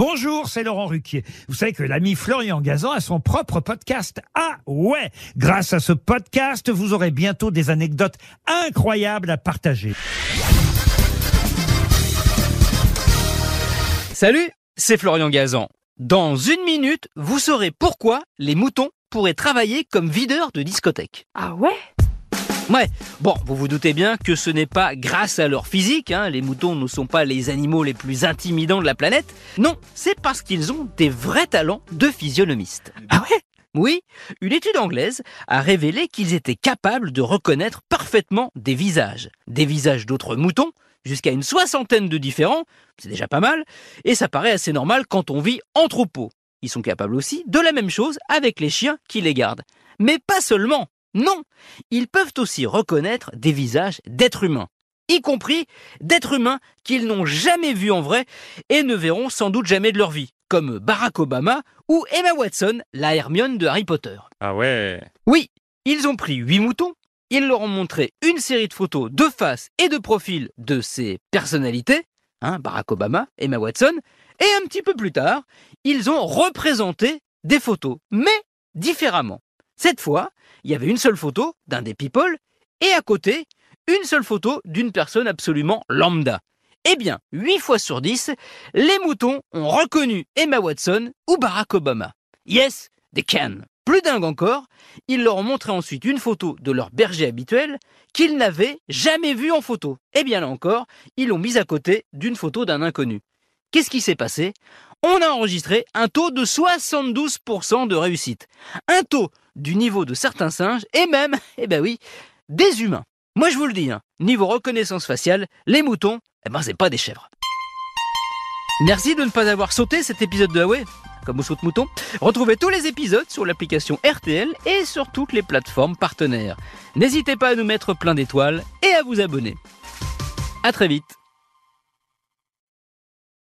Bonjour, c'est Laurent Ruquier. Vous savez que l'ami Florian Gazan a son propre podcast. Ah ouais Grâce à ce podcast, vous aurez bientôt des anecdotes incroyables à partager. Salut, c'est Florian Gazan. Dans une minute, vous saurez pourquoi les moutons pourraient travailler comme videurs de discothèque. Ah ouais? Ouais, bon, vous vous doutez bien que ce n'est pas grâce à leur physique, hein, les moutons ne sont pas les animaux les plus intimidants de la planète, non, c'est parce qu'ils ont des vrais talents de physionomistes. Ah ouais? Oui, une étude anglaise a révélé qu'ils étaient capables de reconnaître parfaitement des visages, des visages d'autres moutons, jusqu'à une soixantaine de différents, c'est déjà pas mal, et ça paraît assez normal quand on vit en troupeau. Ils sont capables aussi de la même chose avec les chiens qui les gardent. Mais pas seulement. Non, ils peuvent aussi reconnaître des visages d'êtres humains, y compris d'êtres humains qu'ils n'ont jamais vus en vrai et ne verront sans doute jamais de leur vie, comme Barack Obama ou Emma Watson, la Hermione de Harry Potter. Ah ouais Oui, ils ont pris huit moutons, ils leur ont montré une série de photos de face et de profil de ces personnalités, hein, Barack Obama, Emma Watson, et un petit peu plus tard, ils ont représenté des photos, mais différemment. Cette fois, il y avait une seule photo d'un des people et à côté, une seule photo d'une personne absolument lambda. Eh bien, 8 fois sur 10, les moutons ont reconnu Emma Watson ou Barack Obama. Yes, they can. Plus dingue encore, ils leur ont montré ensuite une photo de leur berger habituel qu'ils n'avaient jamais vu en photo. Et bien là encore, ils l'ont mise à côté d'une photo d'un inconnu. Qu'est-ce qui s'est passé? On a enregistré un taux de 72% de réussite. Un taux du niveau de certains singes et même, eh ben oui, des humains. Moi je vous le dis, hein, niveau reconnaissance faciale, les moutons, eh ben c'est pas des chèvres. Merci de ne pas avoir sauté cet épisode de Huawei, comme vous saute mouton. Retrouvez tous les épisodes sur l'application RTL et sur toutes les plateformes partenaires. N'hésitez pas à nous mettre plein d'étoiles et à vous abonner. À très vite